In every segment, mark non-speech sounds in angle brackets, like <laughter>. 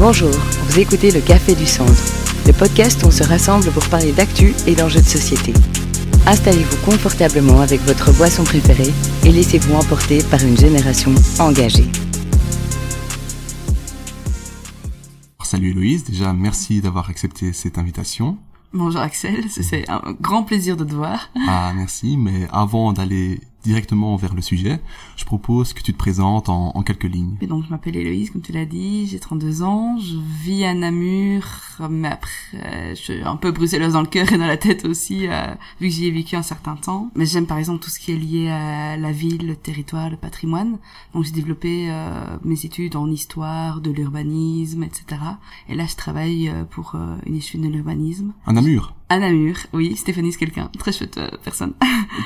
Bonjour, vous écoutez le Café du Centre, le podcast où on se rassemble pour parler d'actu et d'enjeux de société. Installez-vous confortablement avec votre boisson préférée et laissez-vous emporter par une génération engagée. Salut Héloïse, déjà merci d'avoir accepté cette invitation. Bonjour Axel, c'est un grand plaisir de te voir. Ah merci, mais avant d'aller directement vers le sujet, je propose que tu te présentes en, en quelques lignes. Et donc je m'appelle Héloïse, comme tu l'as dit, j'ai 32 ans, je vis à Namur, mais après je suis un peu bruxelleuse dans le cœur et dans la tête aussi, euh, vu que j'y ai vécu un certain temps. Mais j'aime par exemple tout ce qui est lié à la ville, le territoire, le patrimoine. Donc j'ai développé euh, mes études en histoire, de l'urbanisme, etc. Et là je travaille euh, pour euh, une étude de l'urbanisme. À Namur? À Namur, oui, Stéphanie c'est quelqu'un, très chouette euh, personne.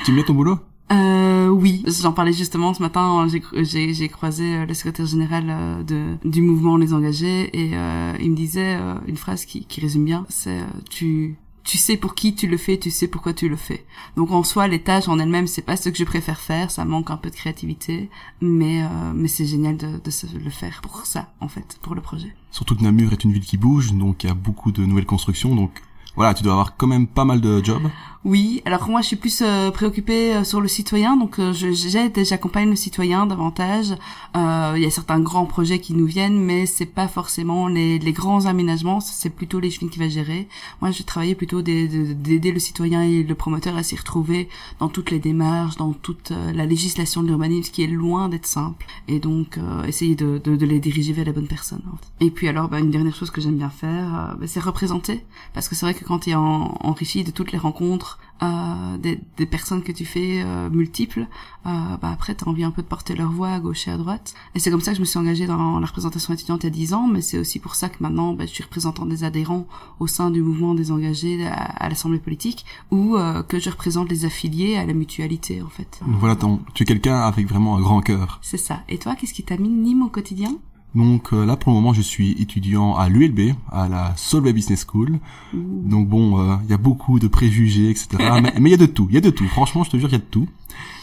Tu bien ton boulot? Euh, oui, j'en parlais justement ce matin. J'ai croisé euh, le secrétaire général euh, de du mouvement Les Engagés et euh, il me disait euh, une phrase qui qui résume bien. C'est tu tu sais pour qui tu le fais, tu sais pourquoi tu le fais. Donc en soi, les tâches en elles-mêmes, c'est pas ce que je préfère faire, ça manque un peu de créativité, mais euh, mais c'est génial de, de se le faire pour ça en fait, pour le projet. Surtout que Namur est une ville qui bouge, donc il y a beaucoup de nouvelles constructions, donc voilà, tu dois avoir quand même pas mal de jobs. Oui, alors moi je suis plus euh, préoccupée euh, sur le citoyen, donc euh, j'aide et j'accompagne le citoyen davantage. Euh, Il y a certains grands projets qui nous viennent, mais c'est pas forcément les, les grands aménagements, c'est plutôt les qui va gérer. Moi je vais travailler plutôt d'aider le citoyen et le promoteur à s'y retrouver dans toutes les démarches, dans toute euh, la législation de l'urbanisme qui est loin d'être simple, et donc euh, essayer de, de, de les diriger vers la bonne personne. Et puis alors bah, une dernière chose que j'aime bien faire, bah, c'est représenter, parce que c'est vrai que quand tu es en, enrichi de toutes les rencontres euh, des, des personnes que tu fais euh, multiples, euh, bah après t'as envie un peu de porter leur voix à gauche et à droite. Et c'est comme ça que je me suis engagée dans la représentation étudiante il y a 10 ans, mais c'est aussi pour ça que maintenant bah, je suis représentant des adhérents au sein du mouvement des engagés à, à l'Assemblée politique, ou euh, que je représente les affiliés à la mutualité en fait. Voilà, ton- tu es quelqu'un avec vraiment un grand cœur. C'est ça. Et toi, qu'est-ce qui t'anime au quotidien? Donc euh, là pour le moment je suis étudiant à l'ULB, à la Solvay Business School. Donc bon, euh, il y a beaucoup de préjugés, etc. <laughs> mais il y a de tout, il y a de tout. Franchement, je te jure, il y a de tout.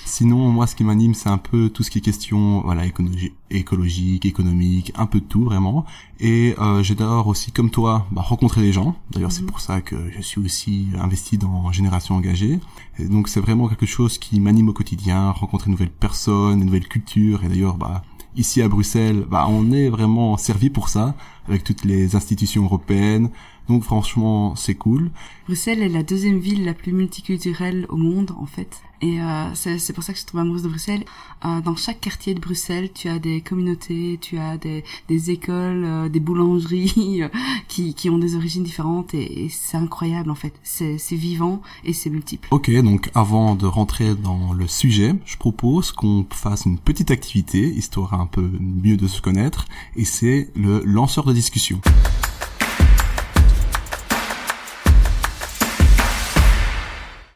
Sinon, moi, ce qui m'anime, c'est un peu tout ce qui est question, voilà, écologi- écologique, économique, un peu de tout, vraiment. Et euh, j'adore aussi, comme toi, bah, rencontrer des gens. D'ailleurs, c'est pour ça que je suis aussi investi dans Génération Engagée. Et donc, c'est vraiment quelque chose qui m'anime au quotidien, rencontrer de nouvelles personnes, de nouvelles cultures. Et d'ailleurs, bah, ici à Bruxelles, bah, on est vraiment servi pour ça, avec toutes les institutions européennes. Donc, franchement, c'est cool. Bruxelles est la deuxième ville la plus multiculturelle au monde, en fait. Et euh, c'est pour ça que je suis tombée amoureuse de Bruxelles. Euh, dans chaque quartier de Bruxelles, tu as des communautés, tu as des, des écoles, euh, des boulangeries euh, qui, qui ont des origines différentes et, et c'est incroyable, en fait. C'est c'est vivant et c'est multiple. Ok, donc avant de rentrer dans le sujet, je propose qu'on fasse une petite activité, histoire un peu mieux de se connaître, et c'est le lanceur de discussion.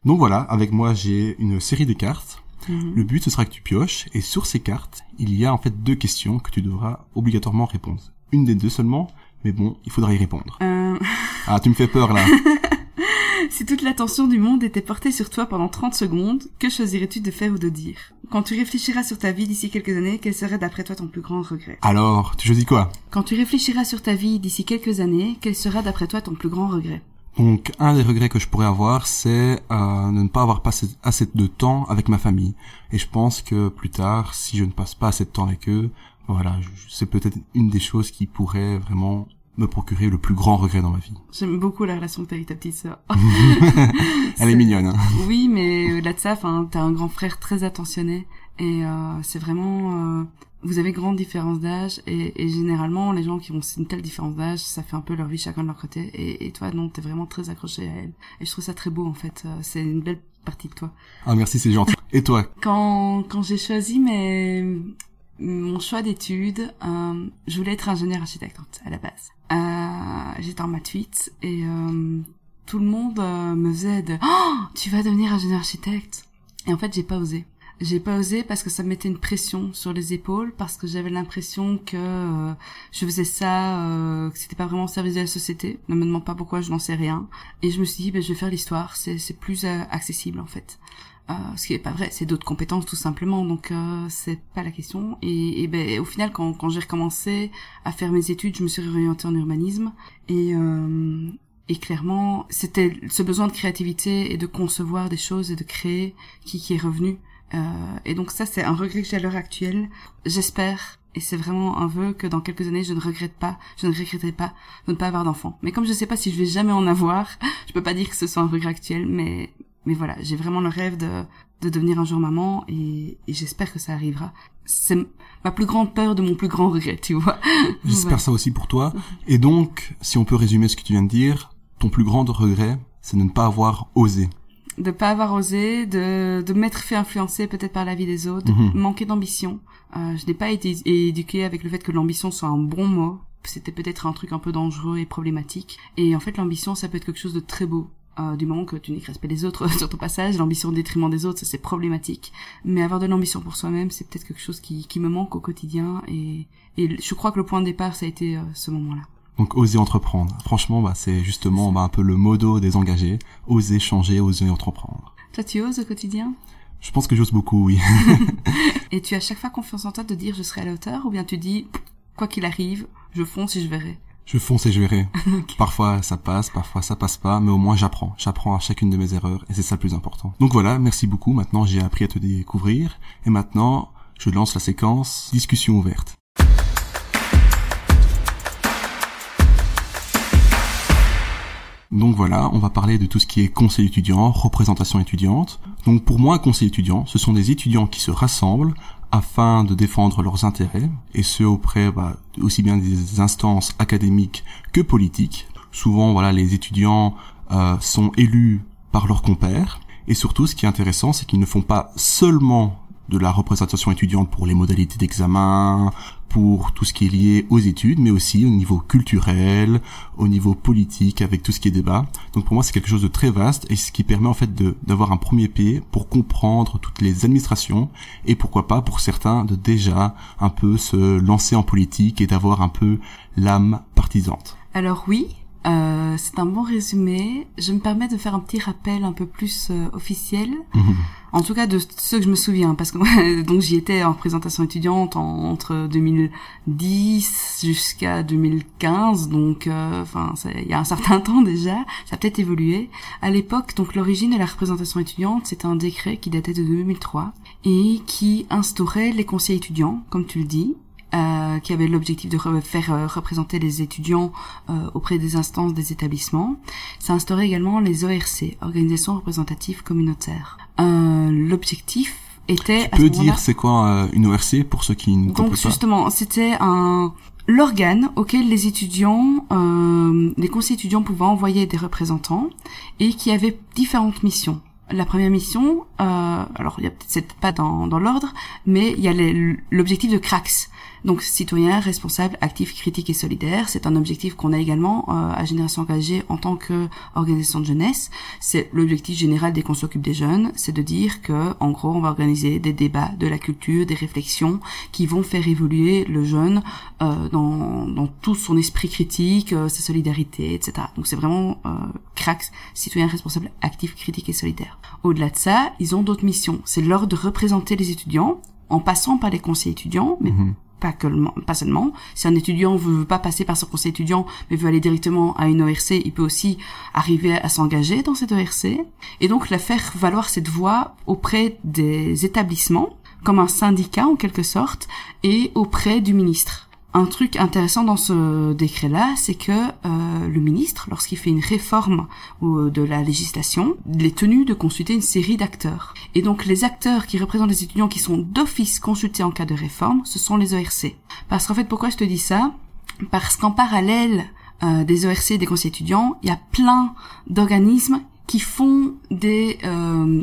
Donc voilà, avec moi j'ai une série de cartes. Le but ce sera que tu pioches, et sur ces cartes, il y a en fait deux questions que tu devras obligatoirement répondre. Une des deux seulement, mais bon, il faudra y répondre. Euh, Ah, tu me fais peur là. <laughs> si toute l'attention du monde était portée sur toi pendant 30 secondes, que choisirais-tu de faire ou de dire? Quand tu réfléchiras sur ta vie d'ici quelques années, quel serait d'après toi ton plus grand regret? Alors, tu choisis quoi? Quand tu réfléchiras sur ta vie d'ici quelques années, quel sera d'après toi ton plus grand regret? Donc, un des regrets que je pourrais avoir, c'est euh, de ne pas avoir passé assez de temps avec ma famille. Et je pense que plus tard, si je ne passe pas assez de temps avec eux, voilà, je- c'est peut-être une des choses qui pourrait vraiment me procurer le plus grand regret dans ma vie. J'aime beaucoup la relation que t'as avec ta petite sœur. <laughs> <laughs> Elle est mignonne. Hein. Oui, mais au-delà de ça, enfin, t'as un grand frère très attentionné et euh, c'est vraiment. euh, vous avez grande différence d'âge et, et généralement les gens qui ont une telle différence d'âge, ça fait un peu leur vie chacun de leur côté. Et, et toi, non, t'es vraiment très accroché à elle. Et je trouve ça très beau en fait. Euh, C'est une belle partie de toi. Ah merci, c'est gentil. Et toi? Quand quand j'ai choisi mes mon choix d'études, euh, je voulais être ingénieur architecte à la base. Euh, J'étais en maths 8 et euh, tout le monde euh, me faisait de oh, tu vas devenir ingénieur architecte. Et en fait, j'ai pas osé. J'ai pas osé parce que ça me mettait une pression sur les épaules, parce que j'avais l'impression que euh, je faisais ça, euh, que c'était pas vraiment au service de la société. Ne me demande pas pourquoi, je n'en sais rien. Et je me suis dit, ben, je vais faire l'histoire, c'est c'est plus euh, accessible en fait. euh, ce qui est pas vrai, c'est d'autres compétences tout simplement, donc euh, c'est pas la question. Et, et ben au final, quand, quand j'ai recommencé à faire mes études, je me suis réorientée en urbanisme et et clairement, c'était ce besoin de créativité et de concevoir des choses et de créer qui, qui est revenu. Euh, et donc ça, c'est un regret que j'ai à l'heure actuelle. J'espère et c'est vraiment un vœu que dans quelques années je ne regrette pas, je ne regretterai pas de ne pas avoir d'enfant. Mais comme je sais pas si je vais jamais en avoir, <laughs> je peux pas dire que ce soit un regret actuel, mais mais voilà, j'ai vraiment le rêve de de devenir un jour maman et, et j'espère que ça arrivera. C'est ma plus grande peur de mon plus grand regret, tu vois. <laughs> J'espère ça aussi pour toi. Et donc, si on peut résumer ce que tu viens de dire, ton plus grand regret, c'est de ne pas avoir osé de pas avoir osé, de, de m'être fait influencer peut-être par la vie des autres, Mhm. manquer d'ambition. Euh, je n'ai pas été éduquée avec le fait que l'ambition soit un bon mot. C'était peut-être un truc un peu dangereux et problématique. Et en fait, l'ambition, ça peut être quelque chose de très beau. Euh, du moment que tu n'es respect des autres <laughs> sur ton passage, l'ambition au détriment des autres, ça c'est problématique. Mais avoir de l'ambition pour soi-même, c'est peut-être quelque chose qui, qui me manque au quotidien. Et, et je crois que le point de départ, ça a été euh, ce moment-là. Donc oser entreprendre. Franchement, bah, c'est justement bah, un peu le modo des engagés. Oser changer, oser entreprendre. Toi, tu oses au quotidien? Je pense que j'ose beaucoup, oui. <laughs> <laughs> Et tu as chaque fois confiance en toi de dire je serai à la hauteur ou bien tu dis quoi qu'il arrive, je fonce et je verrai? Je fonce et je verrai. <laughs> Parfois ça passe, parfois ça passe pas, mais au moins j'apprends. J'apprends à chacune de mes erreurs et c'est ça le plus important. Donc voilà, merci beaucoup. Maintenant j'ai appris à te découvrir et maintenant je lance la séquence discussion ouverte. Donc voilà, on va parler de tout ce qui est conseil étudiant, représentation étudiante. Donc pour moi, conseil étudiant, ce sont des étudiants qui se rassemblent afin de défendre leurs intérêts, et ce auprès bah, aussi bien des instances académiques que politiques. Souvent, voilà, les étudiants euh, sont élus par leurs compères, et surtout, ce qui est intéressant, c'est qu'ils ne font pas seulement de la représentation étudiante pour les modalités d'examen, pour tout ce qui est lié aux études, mais aussi au niveau culturel, au niveau politique, avec tout ce qui est débat. Donc pour moi, c'est quelque chose de très vaste et ce qui permet en fait d'avoir un premier pied pour comprendre toutes les administrations et pourquoi pas pour certains de déjà un peu se lancer en politique et d'avoir un peu l'âme partisante. Alors oui, euh, c'est un bon résumé. Je me permets de faire un petit rappel un peu plus euh, officiel. <laughs> En tout cas de ce que je me souviens, parce que moi, <laughs> donc j'y étais en représentation étudiante en- entre 2010 jusqu'à 2015, donc euh, enfin il y a un certain <laughs> temps déjà, ça a peut-être évolué. À l'époque, donc l'origine de la représentation étudiante, c'était un décret qui datait de 2003 et qui instaurait les conseils étudiants, comme tu le dis, euh, qui avait l'objectif de re- faire euh, représenter les étudiants euh, auprès des instances des établissements. Ça instaurait également les ORC, organisations représentatives communautaires. Euh, L'objectif était Tu à ce peux dire c'est quoi une ORC pour ceux qui ne donc comprennent pas justement, c'était un l'organe auquel les étudiants, euh, les conseils étudiants pouvaient envoyer des représentants et qui avait différentes missions. La première mission, euh, alors il y a peut-être pas dans, dans l'ordre, mais il y a l'objectif de CRAX, donc citoyen, responsable, actif, critique et solidaire. C'est un objectif qu'on a également euh, à Génération Engagée en tant qu'organisation de jeunesse. C'est l'objectif général dès qu'on s'occupe des jeunes, c'est de dire que, en gros, on va organiser des débats, de la culture, des réflexions qui vont faire évoluer le jeune euh, dans, dans tout son esprit critique, euh, sa solidarité, etc. Donc c'est vraiment euh, CRAX, citoyen responsable, actif, critique et solidaire. Au-delà de ça, ils ont d'autres missions. C'est leur de représenter les étudiants en passant par les conseils étudiants, mais Mhm. Pas, que, pas seulement. Si un étudiant veut, veut pas passer par son conseil étudiant, mais veut aller directement à une ORC, il peut aussi arriver à s'engager dans cette ORC. Et donc, la faire valoir cette voix auprès des établissements, comme un syndicat en quelque sorte, et auprès du ministre. Un truc intéressant dans ce décret-là, c'est que euh, le ministre, lorsqu'il fait une réforme euh, de la législation, il est tenu de consulter une série d'acteurs. Et donc les acteurs qui représentent les étudiants qui sont d'office consultés en cas de réforme, ce sont les ORC. Parce qu'en fait, pourquoi je te dis ça? Parce qu'en parallèle euh, des ORC et des conseils étudiants, il y a plein d'organismes qui font des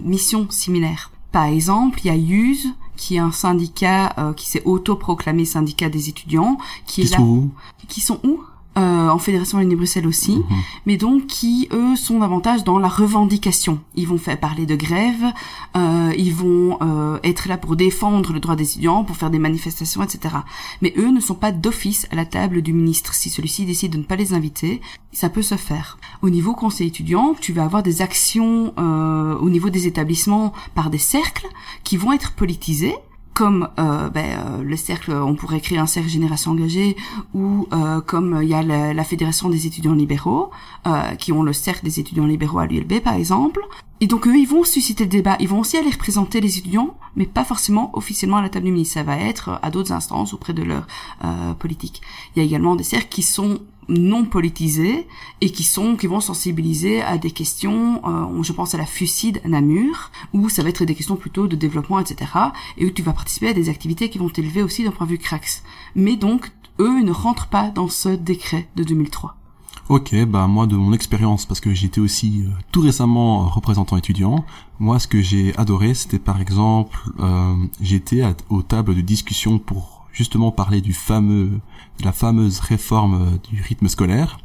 missions similaires. Par exemple, il y a USE, qui est un syndicat euh, qui s'est autoproclamé syndicat des étudiants, qui Qui est se là où? qui sont où? Euh, en Fédération Wallonie-Bruxelles aussi, Mhm. mais donc qui eux sont davantage dans la revendication. Ils vont faire parler de grève, euh, ils vont euh, être là pour défendre le droit des étudiants, pour faire des manifestations, etc. Mais eux ne sont pas d'office à la table du ministre. Si celui-ci décide de ne pas les inviter, ça peut se faire. Au niveau conseil étudiant, tu vas avoir des actions euh, au niveau des établissements par des cercles qui vont être politisés comme euh, ben, euh, le cercle, on pourrait créer un cercle génération engagée, ou euh, comme il y a la, la fédération des étudiants libéraux, euh, qui ont le cercle des étudiants libéraux à l'ULB par exemple. Et donc eux, ils vont susciter le débat, ils vont aussi aller représenter les étudiants, mais pas forcément officiellement à la table du ministre. Ça va être à d'autres instances auprès de leur euh, politique. Il y a également des cercles qui sont non politisés et qui sont qui vont sensibiliser à des questions euh, je pense à la Fucide Namur où ça va être des questions plutôt de développement etc et où tu vas participer à des activités qui vont t'élever aussi d'un point de vue CRAX mais donc eux ne rentrent pas dans ce décret de 2003 Ok, bah moi de mon expérience, parce que j'étais aussi euh, tout récemment euh, représentant étudiant, moi ce que j'ai adoré, c'était par exemple, euh, j'étais aux tables de discussion pour justement parler du fameux, de la fameuse réforme euh, du rythme scolaire.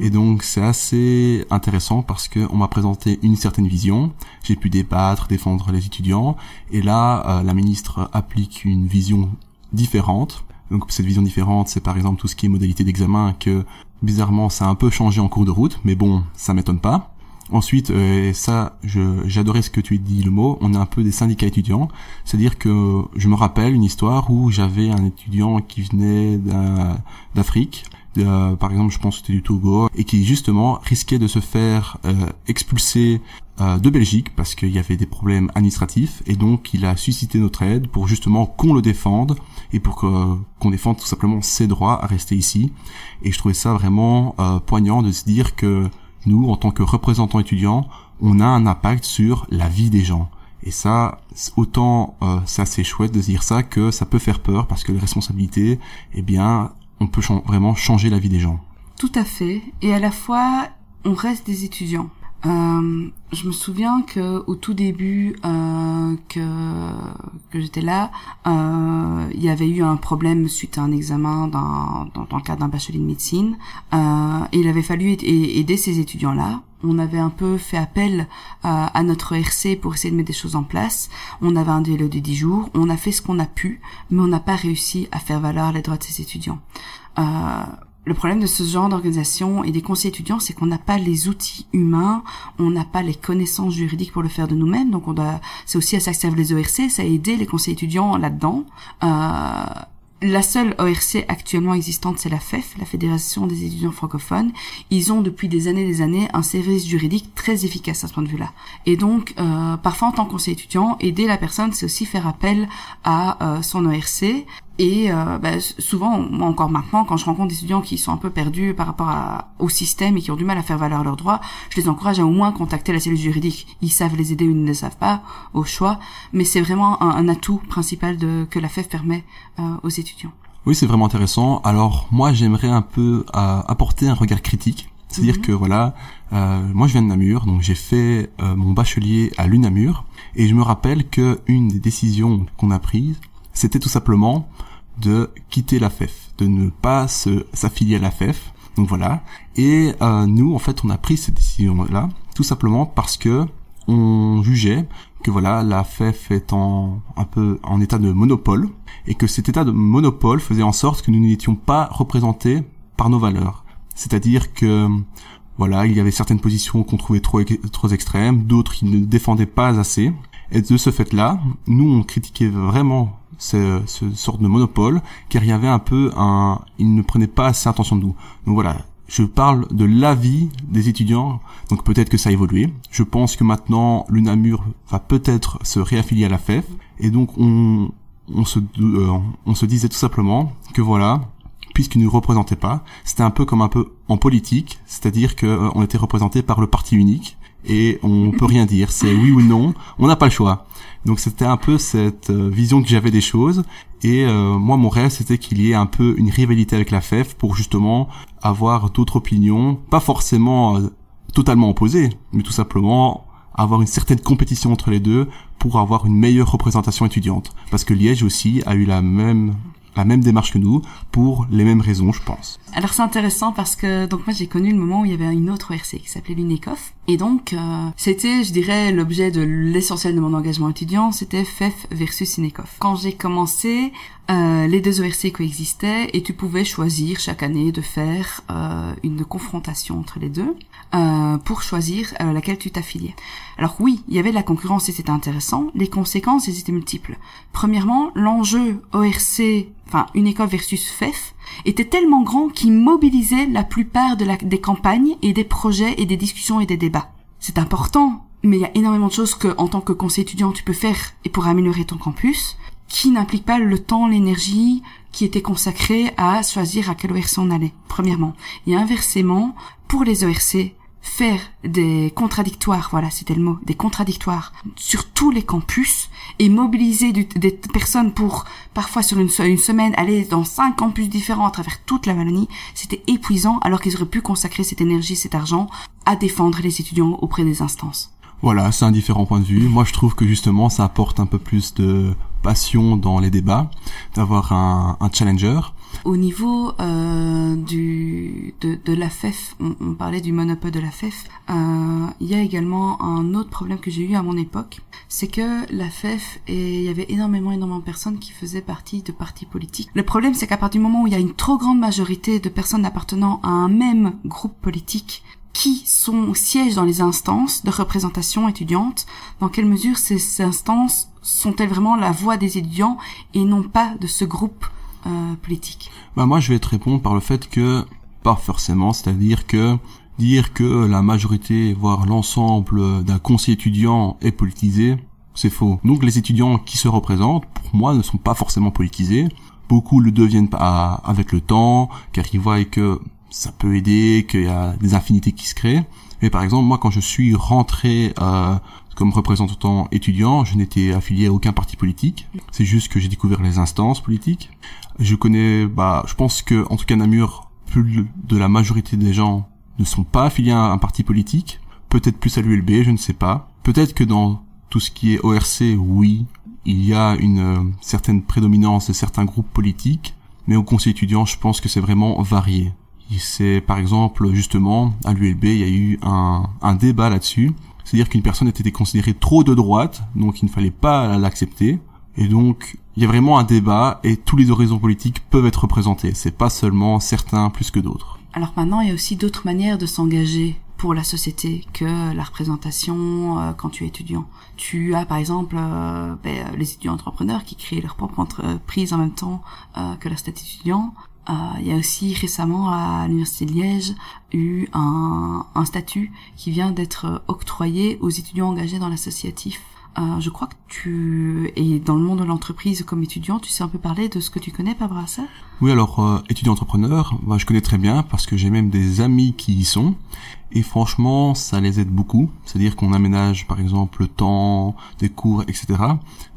Et donc c'est assez intéressant parce que on m'a présenté une certaine vision, j'ai pu débattre, défendre les étudiants, et là euh, la ministre applique une vision différente. Donc cette vision différente, c'est par exemple tout ce qui est modalité d'examen que bizarrement ça a un peu changé en cours de route, mais bon, ça m'étonne pas. Ensuite, euh, et ça, j'adorais ce que tu dis le mot, on est un peu des syndicats étudiants, c'est-à-dire que je me rappelle une histoire où j'avais un étudiant qui venait d'Afrique, de- par exemple je pense que c'était du Togo, et qui justement risquait de se faire euh, expulser euh, de Belgique parce qu'il y avait des problèmes administratifs, et donc il a suscité notre aide pour justement qu'on le défende et pour qu'on défende tout simplement ses droits à rester ici. Et je trouvais ça vraiment euh, poignant de se dire que nous, en tant que représentants étudiants, on a un impact sur la vie des gens. Et ça, c'est- autant euh, c'est assez chouette de dire ça que ça peut faire peur parce que les responsabilités, eh bien, on peut vraiment changer la vie des gens. Tout à fait. Et à la fois, on reste des étudiants. Euh, je me souviens que au tout début euh, que j'étais là, euh, il y avait eu un problème suite à un examen dans, dans, le cadre d'un bachelier de médecine. Et il avait fallu aid- aider ces étudiants-là. On avait un peu fait appel à, notre RC pour essayer de mettre des choses en place. On avait un délai de 10 jours. On a fait ce qu'on a pu, mais on n'a pas réussi à faire valoir les droits de ces étudiants. Le problème de ce genre d'organisation et des conseils étudiants, c'est qu'on n'a pas les outils humains, on n'a pas les connaissances juridiques pour le faire de nous-mêmes. Donc, on doit, c'est aussi à ça que servent les ORC, ça a aidé les conseils étudiants là-dedans. Euh, la seule ORC actuellement existante, c'est la FEF, la Fédération des étudiants francophones. Ils ont depuis des années et des années un service juridique très efficace à ce point de vue-là. Et donc, euh, parfois en tant que conseiller étudiant, aider la personne, c'est aussi faire appel à euh, son ORC. Et euh, bah, souvent, moi encore maintenant, quand je rencontre des étudiants qui sont un peu perdus par rapport à, au système et qui ont du mal à faire valoir leurs droits, je les encourage à au moins contacter la cellule juridique. Ils savent les aider ou ils ne le savent pas, au choix. Mais c'est vraiment un, un atout principal de, que la FEF permet euh, aux étudiants. Oui, c'est vraiment intéressant. Alors moi, j'aimerais un peu euh, apporter un regard critique. C'est-à-dire Mhm. que voilà, euh, moi je viens de Namur, donc j'ai fait euh, mon bachelier à l'UNAMUR, et je me rappelle que une des décisions qu'on a prises, c'était tout simplement de quitter la FEF, de ne pas s'affilier à la FEF. Donc voilà. Et euh, nous, en fait, on a pris cette décision-là tout simplement parce que on jugeait que voilà, la FEF est en un peu en état de monopole et que cet état de monopole faisait en sorte que nous n'étions pas représentés par nos valeurs. C'est-à-dire que voilà, il y avait certaines positions qu'on trouvait trop trop extrêmes, d'autres qui ne défendaient pas assez. Et de ce fait-là, nous on critiquait vraiment ce, ce sorte de monopole, car il y avait un peu un, ils ne prenaient pas assez attention de nous. Donc voilà, je parle de l'avis des étudiants, donc peut-être que ça a évolué. Je pense que maintenant l'UNAMUR va peut-être se réaffilier à la FEF, et donc on, on se, euh, on se disait tout simplement que voilà, puisqu'ils ne nous représentaient pas, c'était un peu comme un peu en politique, c'est-à-dire que euh, était représenté par le parti unique et on peut rien dire, c'est oui ou non, on n'a pas le choix. Donc c'était un peu cette euh, vision que j'avais des choses et euh, moi mon rêve c'était qu'il y ait un peu une rivalité avec la FEF pour justement avoir d'autres opinions, pas forcément euh, totalement opposées, mais tout simplement avoir une certaine compétition entre les deux pour avoir une meilleure représentation étudiante. Parce que Liège aussi a eu la même la même démarche que nous pour les mêmes raisons, je pense. Alors c'est intéressant parce que donc moi j'ai connu le moment où il y avait une autre ORC qui s'appelait l'UNECOF et donc euh, c'était je dirais l'objet de l'essentiel de mon engagement étudiant c'était FEF versus UNECOF. Quand j'ai commencé euh, les deux ORC coexistaient et tu pouvais choisir chaque année de faire euh, une confrontation entre les deux euh, pour choisir euh, laquelle tu t'affiliais. Alors oui, il y avait de la concurrence et c'était intéressant. Les conséquences, elles étaient multiples. Premièrement, l'enjeu ORC, enfin UNECOF versus FEF, était tellement grand qu'il mobilisait la plupart de la, des campagnes et des projets et des discussions et des débats. C'est important, mais il y a énormément de choses que, en tant que conseiller étudiant, tu peux faire et pour améliorer ton campus, qui n'impliquent pas le temps, l'énergie qui était consacré à choisir à quel ORC on allait, premièrement. Et inversement, pour les ORC, faire des contradictoires, voilà, c'était le mot, des contradictoires sur tous les campus et mobiliser des personnes pour parfois sur une, une, semaine aller dans cinq campus différents à travers toute la Wallonie, c'était épuisant alors qu'ils auraient pu consacrer cette énergie, cet argent à défendre les étudiants auprès des instances. Voilà, c'est un différent point de vue. Moi, je trouve que justement, ça apporte un peu plus de passion dans les débats, d'avoir un, challenger au niveau euh, du de, de la FEF, on, on, parlait du monopole de la FEF, euh, il y a également un autre problème que j'ai eu à mon époque, c'est que la FEF, et il y avait énormément, énormément de personnes qui faisaient partie de partis politiques. Le problème, c'est qu'à partir du moment où il y a une trop grande majorité de personnes appartenant à un même groupe politique, qui sont siègent dans les instances de représentation étudiante, dans quelle mesure ces instances sont-elles vraiment la voix des étudiants et non pas de ce groupe euh, politique? Bah Moi, je vais te répondre par le fait que, pas forcément, c'est-à-dire que dire que la majorité, voire l'ensemble d'un conseil étudiant est politisé, c'est faux. Donc les étudiants qui se représentent, pour moi, ne sont pas forcément politisés. Beaucoup le deviennent pas avec le temps, car ils voient que ça peut aider, qu'il y a des affinités qui se créent. Mais par exemple, moi, quand je suis rentré euh, comme représentant étudiant, je n'étais affilié à aucun parti politique. C'est juste que j'ai découvert les instances politiques. Je connais, bah, je pense que, en tout cas, Namur, plus de la majorité des gens ne sont pas affiliés à un parti politique. Peut-être plus à l'ULB, je ne sais pas. Peut-être que dans tout ce qui est ORC, oui, il y a une euh, certaine prédominance de certains groupes politiques. Mais au conseil étudiant, je pense que c'est vraiment varié. C'est par exemple justement à l'ULB, il y a eu un, débat là-dessus. C'est-à-dire qu'une personne était considérée trop de droite, donc il ne fallait pas l'accepter. Et donc, il y a vraiment un débat et tous les horizons politiques peuvent être représentés. C'est pas seulement certains plus que d'autres. Alors maintenant, il y a aussi d'autres manières de s'engager pour la société que la représentation euh, quand tu es étudiant. Tu as par exemple euh, ben, les étudiants entrepreneurs qui créent leur propre entreprise en même temps euh, que leur statut étudiant. Euh, il y a aussi récemment à l'université de Liège eu un, un statut qui vient d'être octroyé aux étudiants engagés dans l'associatif. Euh, je crois que tu es dans le monde de l'entreprise comme étudiant. Tu sais un peu parler de ce que tu connais ça Oui, alors euh, étudiant entrepreneur, bah, je connais très bien parce que j'ai même des amis qui y sont. Et franchement, ça les aide beaucoup. C'est-à-dire qu'on aménage, par exemple, le temps, des cours, etc.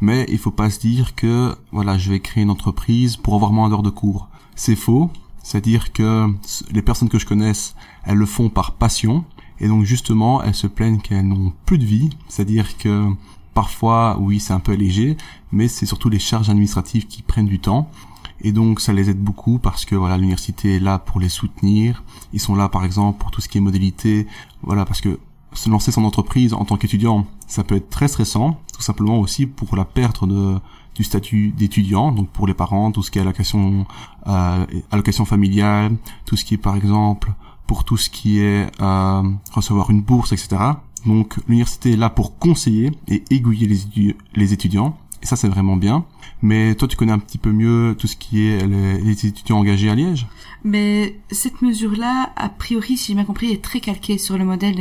Mais il faut pas se dire que, voilà, je vais créer une entreprise pour avoir moins d'heures de cours. C'est faux. C'est-à-dire que les personnes que je connaisse, elles le font par passion. Et donc justement, elles se plaignent qu'elles n'ont plus de vie. C'est-à-dire que parfois, oui, c'est un peu léger, mais c'est surtout les charges administratives qui prennent du temps. Et donc ça les aide beaucoup parce que voilà l'université est là pour les soutenir. Ils sont là par exemple pour tout ce qui est modalité. Voilà parce que se lancer son entreprise en tant qu'étudiant, ça peut être très stressant, tout simplement aussi pour la perte de du statut d'étudiant, donc pour les parents, tout ce qui est allocation, euh, allocation familiale, tout ce qui est par exemple pour tout ce qui est euh, recevoir une bourse, etc. Donc l'université est là pour conseiller et aiguiller les, les étudiants, et ça c'est vraiment bien. Mais toi, tu connais un petit peu mieux tout ce qui est les, les étudiants engagés à Liège? Mais cette mesure-là, a priori, si j'ai bien compris, est très calquée sur le modèle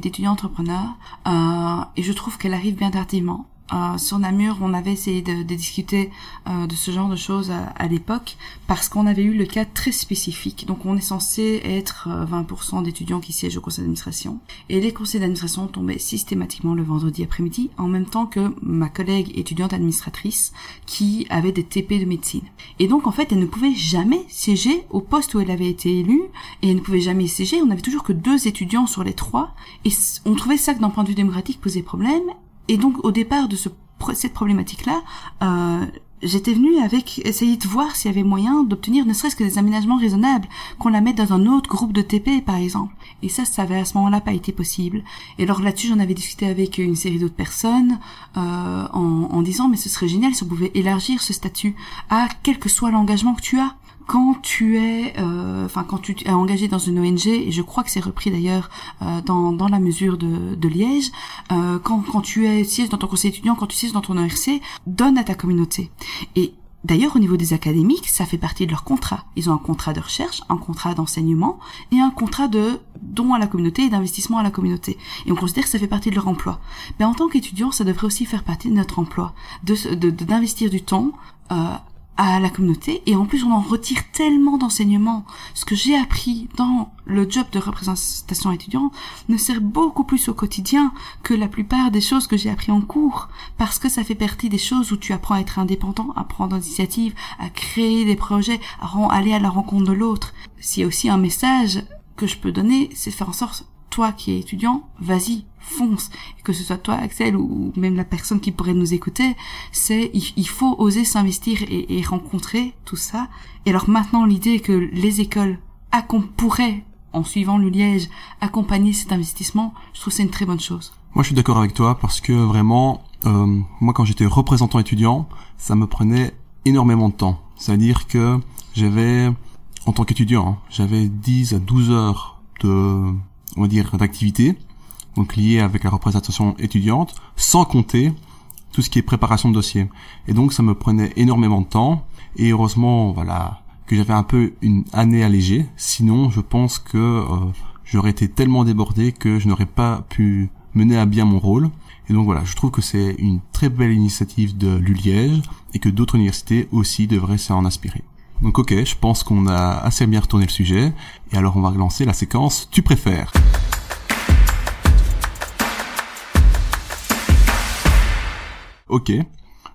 d'étudiants entrepreneurs. Euh, et je trouve qu'elle arrive bien tardivement. Euh, sur Namur, on avait essayé de, de discuter euh, de ce genre de choses à, à l'époque parce qu'on avait eu le cas très spécifique. Donc on est censé être 20% euh, d'étudiants qui siègent au conseil d'administration et les conseils d'administration tombaient systématiquement le vendredi après-midi en même temps que ma collègue étudiante administratrice qui avait des TP de médecine. Et donc en fait elle ne pouvait jamais siéger au poste où elle avait été élue et elle ne pouvait jamais siéger. On avait toujours que deux étudiants sur les trois et on trouvait ça que d'un point de vue démocratique posait problème et donc, au départ de ce, cette problématique-là, euh, j'étais venue avec essayer de voir s'il y avait moyen d'obtenir ne serait-ce que des aménagements raisonnables, qu'on la mette dans un autre groupe de TP par exemple. Et ça, ça avait à ce moment-là pas été possible. Et alors là-dessus, j'en avais discuté avec une série d'autres personnes euh, en, en disant mais ce serait génial si on pouvait élargir ce statut à quel que soit l'engagement que tu as quand tu es, euh, enfin quand tu es engagé dans une ONG, et je crois que c'est repris d'ailleurs euh, dans, dans la mesure de, de Liège, euh, quand, quand tu es siège dans ton conseil étudiant, quand tu sièges dans ton ERC, donne à ta communauté. Et D'ailleurs, au niveau des académiques, ça fait partie de leur contrat. Ils ont un contrat de recherche, un contrat d'enseignement et un contrat de don à la communauté et d'investissement à la communauté. Et on considère que ça fait partie de leur emploi. Mais en tant qu'étudiant, ça devrait aussi faire partie de notre emploi, de d'investir du temps euh, à la communauté et en plus on en retire tellement d'enseignements. Ce que j'ai appris dans le job de représentation étudiante ne sert beaucoup plus au quotidien que la plupart des choses que j'ai appris en cours parce que ça fait partie des choses où tu apprends à être indépendant, à prendre l'initiative, à créer des projets, à aller à la rencontre de l'autre. S'il y a aussi un message que je peux donner, c'est faire en sorte toi qui es étudiant, vas-y, fonce. que ce soit toi, Axel, ou même la personne qui pourrait nous écouter, c'est il, faut oser s'investir et, rencontrer tout ça. Et alors maintenant, l'idée que les écoles pourraient, en suivant le Liège, accompagner cet investissement, je trouve c'est une très bonne chose. Moi, je suis d'accord avec toi parce que vraiment, euh, moi, quand j'étais représentant étudiant, ça me prenait énormément de temps. C'est-à-dire que j'avais, en tant qu'étudiant, hein, j'avais 10 à 12 heures de on va dire, d'activité, donc liées avec la représentation étudiante, sans compter tout ce qui est préparation de dossier. Et donc ça me prenait énormément de temps, et heureusement, voilà, que j'avais un peu une année allégée, sinon je pense que euh, j'aurais été tellement débordé que je n'aurais pas pu mener à bien mon rôle. Et donc voilà, je trouve que c'est une très belle initiative de l'ULiège et que d'autres universités aussi devraient s'en inspirer. Donc ok, je pense qu'on a assez bien retourné le sujet. Et alors on va relancer la séquence Tu préfères. Ok,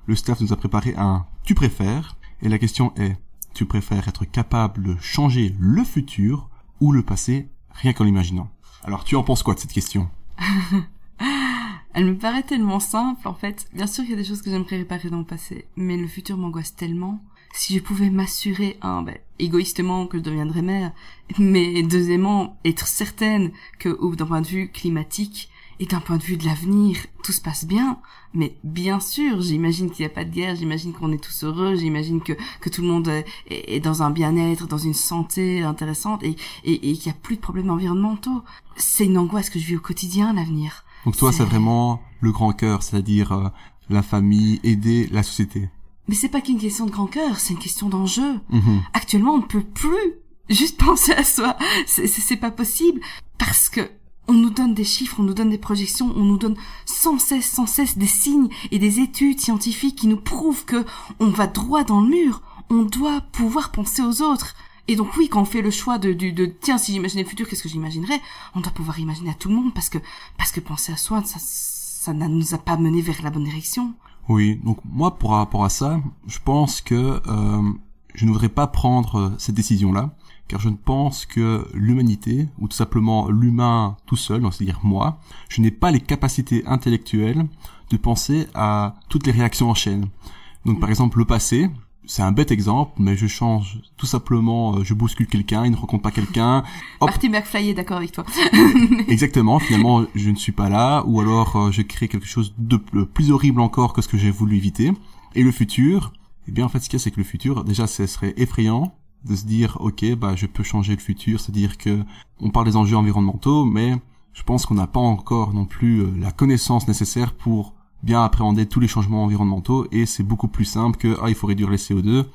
le staff nous a préparé un Tu préfères. Et la question est, tu préfères être capable de changer le futur ou le passé rien qu'en l'imaginant? Alors tu en penses quoi de cette question? <laughs> Elle me paraît tellement simple en fait. Bien sûr qu'il y a des choses que j'aimerais réparer dans le passé, mais le futur m'angoisse tellement si je pouvais m'assurer, un, ben, égoïstement que je deviendrais mère, mais deuxièmement, être certaine que, d'un point de vue climatique, et d'un point de vue de l'avenir, tout se passe bien. Mais bien sûr, j'imagine qu'il n'y a pas de guerre, j'imagine qu'on est tous heureux, j'imagine que, que tout le monde est, dans un bien-être, dans une santé intéressante et, et, et qu'il n'y a plus de problèmes environnementaux. C'est une angoisse que je vis au quotidien, l'avenir. Donc toi, c'est vraiment le grand cœur, c'est-à-dire euh, la famille, aider la société. Mais c'est pas qu'une question de grand cœur, c'est une question d'enjeu. Mhm. Actuellement, on ne peut plus juste <laughs> penser à soi. C'est pas possible parce que on nous donne des chiffres, on nous donne des projections, on nous donne sans cesse, sans cesse des signes et des études scientifiques qui nous prouvent que on va droit dans le mur. On doit pouvoir penser aux autres. Et donc oui, quand on fait le choix de, de, de tiens, si j'imaginais le futur, qu'est-ce que j'imaginerais? On doit pouvoir imaginer à tout le monde parce que parce que penser à soi, ça ça ne nous a pas mené vers la bonne direction. Oui, donc moi, pour rapport à ça, je pense que euh, je ne voudrais pas prendre euh, cette décision-là, car je ne pense que l'humanité, ou tout simplement l'humain tout seul, c'est-à-dire moi, je n'ai pas les capacités intellectuelles de penser à toutes les réactions en chaîne. Donc par exemple, le passé, c'est un bête exemple, mais je change tout simplement, euh, je bouscule quelqu'un, il ne rencontre pas quelqu'un. Marty McFly est d'accord avec toi. <laughs> Exactement, finalement je ne suis pas là, ou alors euh, je crée quelque chose de plus horrible encore que ce que j'ai voulu éviter. Et le futur, eh bien en fait ce qu'il y a c'est que le futur, déjà ce serait effrayant de se dire ok bah je peux changer le futur, c'est-à-dire que on parle des enjeux environnementaux, mais je pense qu'on n'a pas encore non plus euh, la connaissance nécessaire pour bien appréhender tous les changements environnementaux et c'est beaucoup plus simple que ah il faut réduire les CO2.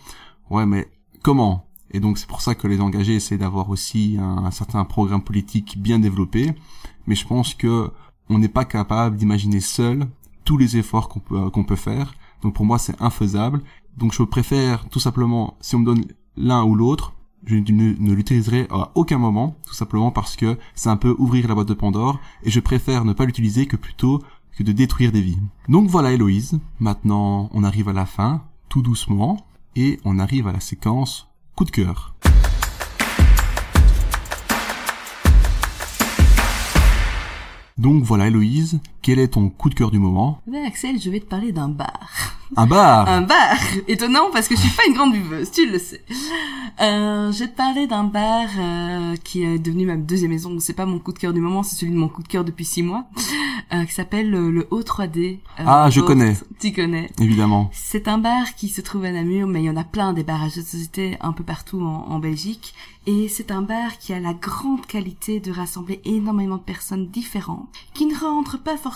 Ouais mais comment? Et donc c'est pour ça que les engagés essaient d'avoir aussi un, certain programme politique bien développé. Mais je pense que on n'est pas capable d'imaginer seul tous les efforts qu'on peut qu'on peut faire. Donc pour moi c'est infaisable. Donc je préfère tout simplement si on me donne l'un ou l'autre, je ne, ne l'utiliserai à aucun moment, tout simplement parce que c'est un peu ouvrir la boîte de Pandore, et je préfère ne pas l'utiliser que plutôt que de détruire des vies. Donc voilà Héloïse, maintenant on arrive à la fin, tout doucement, et on arrive à la séquence coup de cœur. Donc voilà Héloïse, quel est ton coup de cœur du moment? Ben Axel, je vais te parler d'un bar. Un bar? Un bar Étonnant parce que je suis pas une grande buveuse, tu le sais. Euh, je vais te parler d'un bar euh, qui est devenu ma deuxième maison. C'est pas mon coup de cœur du moment, c'est celui de mon coup de cœur depuis six mois, euh, qui s'appelle le, le O3D. Euh, Ah, je connais. Tu connais. Évidemment. C'est un bar qui se trouve à Namur, mais il y en a plein des bars à jeux de société un peu partout en, en Belgique. Et c'est un bar qui a la grande qualité de rassembler énormément de personnes différentes, qui ne rentrent pas forcément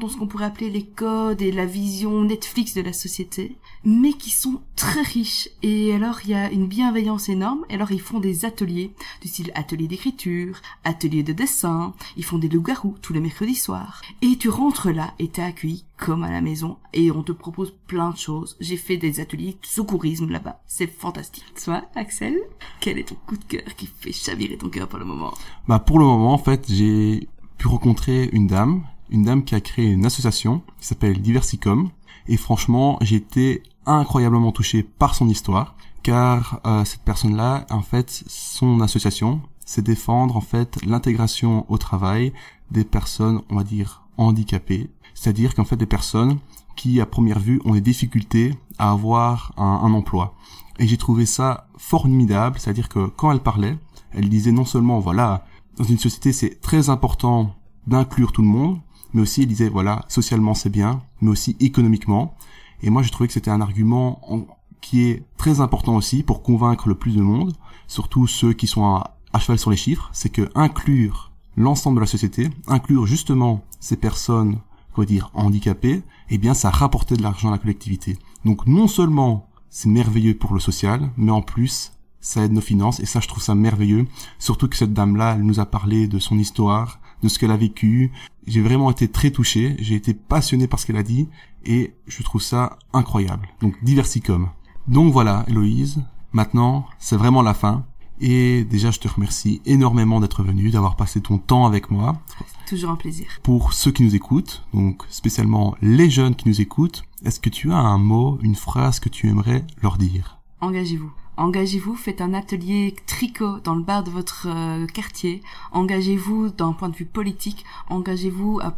dans ce qu'on pourrait appeler les codes et la vision Netflix de la société, mais qui sont très riches. Et alors il y a une bienveillance énorme. Et alors ils font des ateliers, du style atelier d'écriture, atelier de dessin. Ils font des loups-garous tous les mercredis soirs. Et tu rentres là et t'es accueilli comme à la maison et on te propose plein de choses. J'ai fait des ateliers de secourisme là-bas. C'est fantastique. Toi, Axel, quel est ton coup de cœur qui fait chavirer ton cœur pour le moment? Bah pour le moment en fait j'ai pu rencontrer une dame, une dame qui a créé une association qui s'appelle Diversicom et franchement j'ai été incroyablement touché par son histoire car euh, cette personne-là en fait son association c'est défendre en fait l'intégration au travail des personnes on va dire handicapées, c'est-à-dire qu'en fait des personnes qui à première vue ont des difficultés à avoir un, un emploi. Et j'ai trouvé ça formidable, c'est-à-dire que quand elle parlait, elle disait non seulement voilà, dans une société c'est très important d'inclure tout le monde, mais aussi elle disait voilà, socialement c'est bien, mais aussi économiquement. Et moi j'ai trouvé que c'était un argument en- qui est très important aussi pour convaincre le plus de monde, surtout ceux qui sont à, à cheval sur les chiffres, c'est que inclure l'ensemble de la société, inclure justement ces personnes, quoi dire, handicapées, eh bien ça rapportait de l'argent à la collectivité. Donc non seulement c'est merveilleux pour le social, mais en plus ça aide nos finances et ça je trouve ça merveilleux. Surtout que cette dame-là, elle nous a parlé de son histoire, de ce qu'elle a vécu. J'ai vraiment été très touché, j'ai été passionné par ce qu'elle a dit et je trouve ça incroyable. Donc Diversicom. Donc voilà, Héloïse, maintenant c'est vraiment la fin. Et déjà, je te remercie énormément d'être venu, d'avoir passé ton temps avec moi. Toujours un plaisir. Pour ceux qui nous écoutent, donc spécialement les jeunes qui nous écoutent, est-ce que tu as un mot, une phrase que tu aimerais leur dire? Engagez-vous. Engagez-vous, faites un atelier tricot dans le bar de votre euh, quartier. Engagez-vous d'un point de vue politique. Engagez-vous à,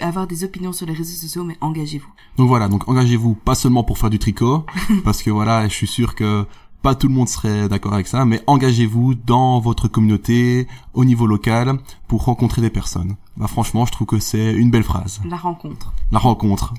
avoir des opinions sur les réseaux sociaux, mais engagez-vous. Donc voilà, donc engagez-vous pas seulement pour faire du tricot, <laughs> parce que voilà, je suis sûr que pas tout le monde serait d'accord avec ça, mais engagez-vous dans votre communauté, au niveau local, pour rencontrer des personnes. Bah franchement, je trouve que c'est une belle phrase. La rencontre. La rencontre.